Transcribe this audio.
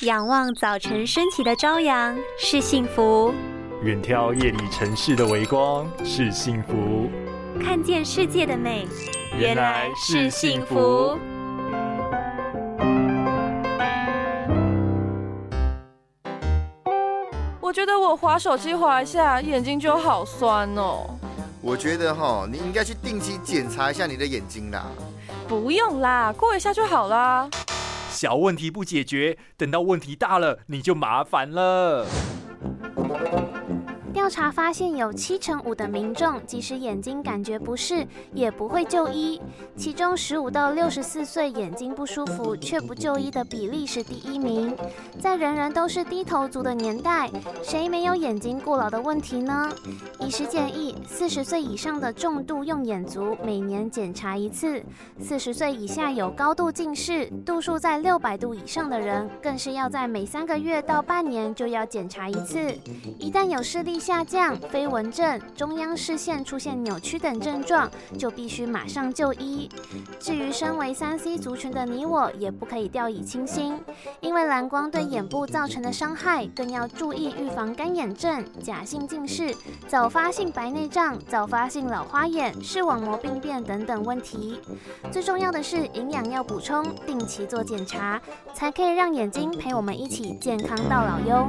仰望早晨升起的朝阳是幸福，远眺夜里城市的微光是幸福，看见世界的美原来是幸福。我觉得我滑手机滑一下，眼睛就好酸哦。我觉得哈，你应该去定期检查一下你的眼睛啦。不用啦，过一下就好啦。小问题不解决，等到问题大了，你就麻烦了。调查发现，有七成五的民众即使眼睛感觉不适，也不会就医。其中，十五到六十四岁眼睛不舒服却不就医的比例是第一名。在人人都是低头族的年代，谁没有眼睛过劳的问题呢？医师建议，四十岁以上的重度用眼族每年检查一次；四十岁以下有高度近视、度数在六百度以上的人，更是要在每三个月到半年就要检查一次。一旦有视力，下降、飞蚊症、中央视线出现扭曲等症状，就必须马上就医。至于身为三 C 族群的你我，也不可以掉以轻心，因为蓝光对眼部造成的伤害，更要注意预防干眼症、假性近视、早发性白内障、早发性老花眼、视网膜病变等等问题。最重要的是营养要补充，定期做检查，才可以让眼睛陪我们一起健康到老哟。